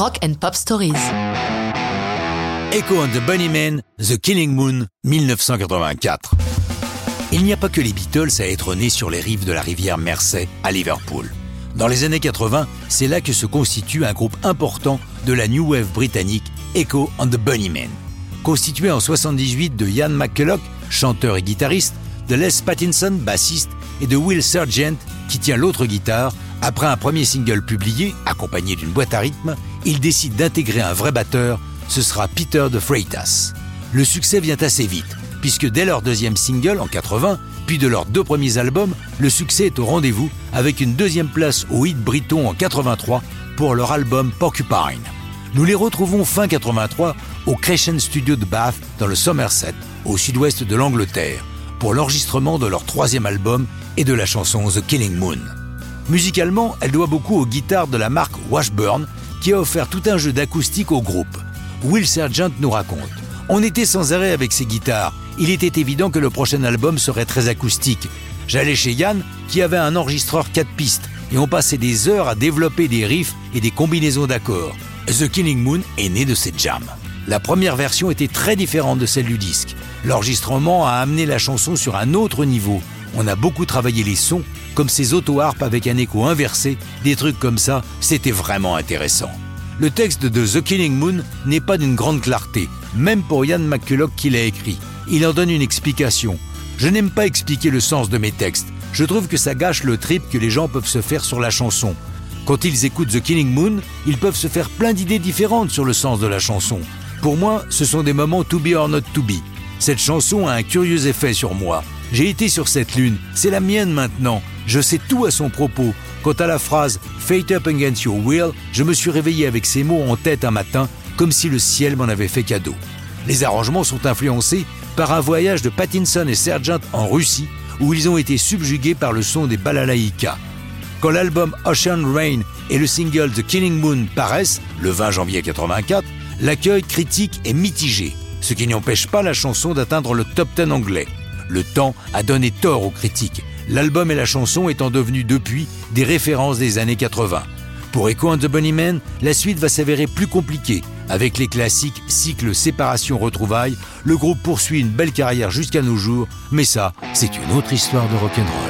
Rock and Pop Stories. Echo and the Bunnymen, The Killing Moon, 1984. Il n'y a pas que les Beatles à être nés sur les rives de la rivière Mersey à Liverpool. Dans les années 80, c'est là que se constitue un groupe important de la New Wave britannique Echo and the Bunnymen. Constitué en 78 de Ian McCulloch, chanteur et guitariste, de Les Pattinson, bassiste, et de Will Sergeant, qui tient l'autre guitare, après un premier single publié, accompagné d'une boîte à rythme, il décide d'intégrer un vrai batteur, ce sera Peter de Freitas. Le succès vient assez vite, puisque dès leur deuxième single en 80, puis de leurs deux premiers albums, le succès est au rendez-vous avec une deuxième place au hit Briton en 83 pour leur album Porcupine. Nous les retrouvons fin 83 au Crescent Studio de Bath dans le Somerset, au sud-ouest de l'Angleterre, pour l'enregistrement de leur troisième album et de la chanson The Killing Moon. Musicalement, elle doit beaucoup aux guitares de la marque Washburn, qui a offert tout un jeu d'acoustique au groupe. Will Sergeant nous raconte On était sans arrêt avec ses guitares. Il était évident que le prochain album serait très acoustique. J'allais chez Yann, qui avait un enregistreur 4 pistes, et on passait des heures à développer des riffs et des combinaisons d'accords. The Killing Moon est né de cette jam. La première version était très différente de celle du disque. L'enregistrement a amené la chanson sur un autre niveau. On a beaucoup travaillé les sons comme ces auto-harpes avec un écho inversé, des trucs comme ça, c'était vraiment intéressant. Le texte de The Killing Moon n'est pas d'une grande clarté, même pour Ian McCulloch qui l'a écrit. Il en donne une explication. Je n'aime pas expliquer le sens de mes textes. Je trouve que ça gâche le trip que les gens peuvent se faire sur la chanson. Quand ils écoutent The Killing Moon, ils peuvent se faire plein d'idées différentes sur le sens de la chanson. Pour moi, ce sont des moments to be or not to be. Cette chanson a un curieux effet sur moi. J'ai été sur cette lune, c'est la mienne maintenant. Je sais tout à son propos. Quant à la phrase Fate up against your will, je me suis réveillé avec ces mots en tête un matin, comme si le ciel m'en avait fait cadeau. Les arrangements sont influencés par un voyage de Pattinson et Sergeant en Russie, où ils ont été subjugués par le son des balalaïkas. Quand l'album Ocean Rain et le single The Killing Moon paraissent, le 20 janvier 84, l'accueil critique est mitigé, ce qui n'empêche pas la chanson d'atteindre le top 10 anglais. Le temps a donné tort aux critiques, l'album et la chanson étant devenus depuis des références des années 80. Pour Echo and the Bunnymen, la suite va s'avérer plus compliquée. Avec les classiques cycle séparation retrouvailles, le groupe poursuit une belle carrière jusqu'à nos jours, mais ça, c'est une autre histoire de rock'n'roll.